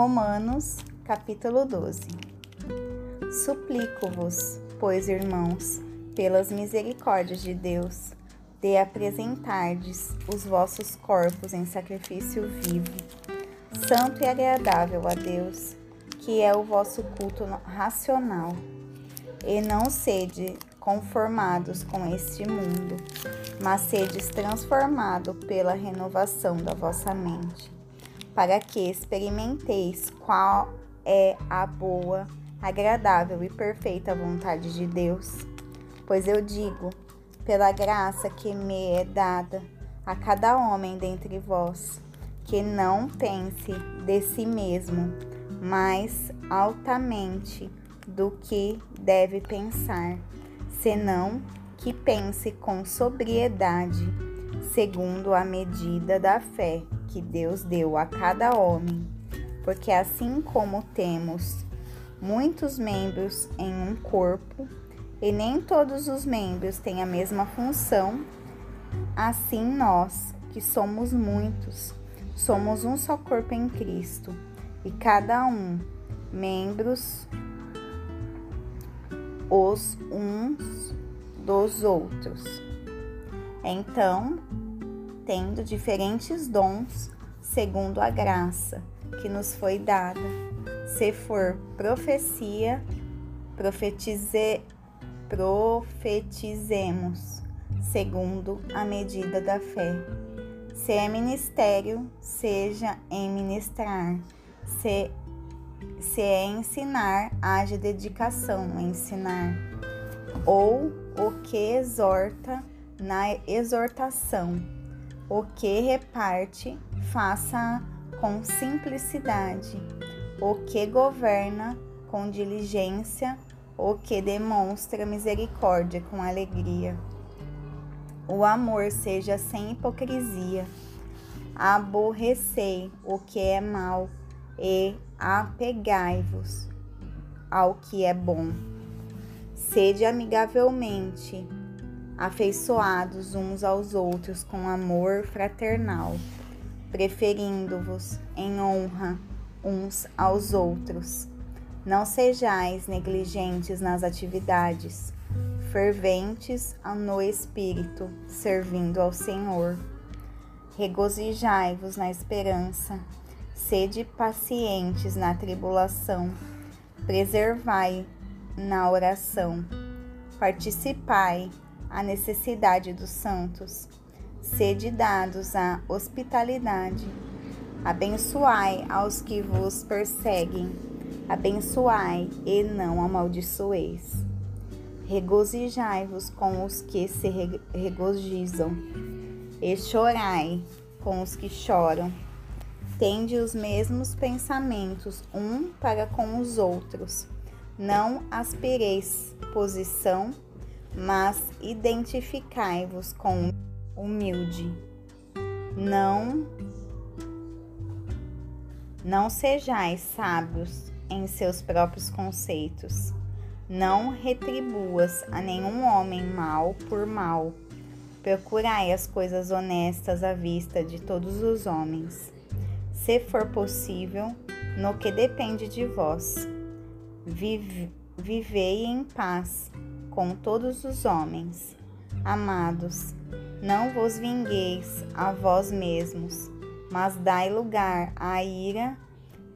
Romanos, capítulo 12. Suplico-vos, pois, irmãos, pelas misericórdias de Deus, de apresentardes os vossos corpos em sacrifício vivo, santo e agradável a Deus, que é o vosso culto racional. E não sede conformados com este mundo, mas sedes transformado pela renovação da vossa mente, para que experimenteis qual é a boa, agradável e perfeita vontade de Deus. Pois eu digo, pela graça que me é dada a cada homem dentre vós, que não pense de si mesmo mais altamente do que deve pensar senão que pense com sobriedade, segundo a medida da fé que Deus deu a cada homem. Porque assim como temos muitos membros em um corpo, e nem todos os membros têm a mesma função, assim nós, que somos muitos, somos um só corpo em Cristo, e cada um membros os uns dos outros. Então, tendo diferentes dons, segundo a graça que nos foi dada, se for profecia, profetize, profetizemos, segundo a medida da fé. Se é ministério, seja em ministrar. Se se é ensinar, haja dedicação a ensinar, ou o que exorta na exortação, o que reparte, faça com simplicidade, o que governa com diligência, o que demonstra misericórdia com alegria. O amor seja sem hipocrisia. Aborrecei o que é mal e apegai-vos ao que é bom. Sede amigavelmente afeiçoados uns aos outros com amor fraternal, preferindo-vos em honra uns aos outros. Não sejais negligentes nas atividades, ferventes no espírito, servindo ao Senhor. Regozijai-vos na esperança, Sede pacientes na tribulação, preservai na oração, participai a necessidade dos santos, sede dados à hospitalidade, abençoai aos que vos perseguem, abençoai e não amaldiçoeis. Regozijai-vos com os que se regozijam, e chorai com os que choram. Tende os mesmos pensamentos um para com os outros. Não aspireis posição, mas identificai-vos com humilde. Não não sejais sábios em seus próprios conceitos. Não retribuas a nenhum homem mal por mal. Procurai as coisas honestas à vista de todos os homens se for possível, no que depende de vós. Vive, vivei em paz com todos os homens. Amados, não vos vingueis a vós mesmos, mas dai lugar à ira,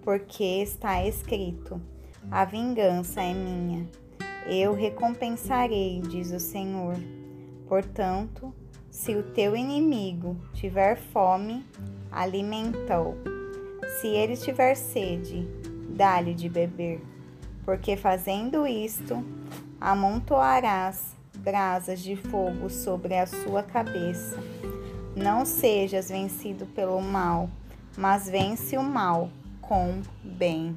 porque está escrito: A vingança é minha, eu recompensarei, diz o Senhor. Portanto, se o teu inimigo tiver fome, alimenta-o se ele tiver sede, dá-lhe de beber, porque fazendo isto, amontoarás brasas de fogo sobre a sua cabeça. Não sejas vencido pelo mal, mas vence o mal com bem.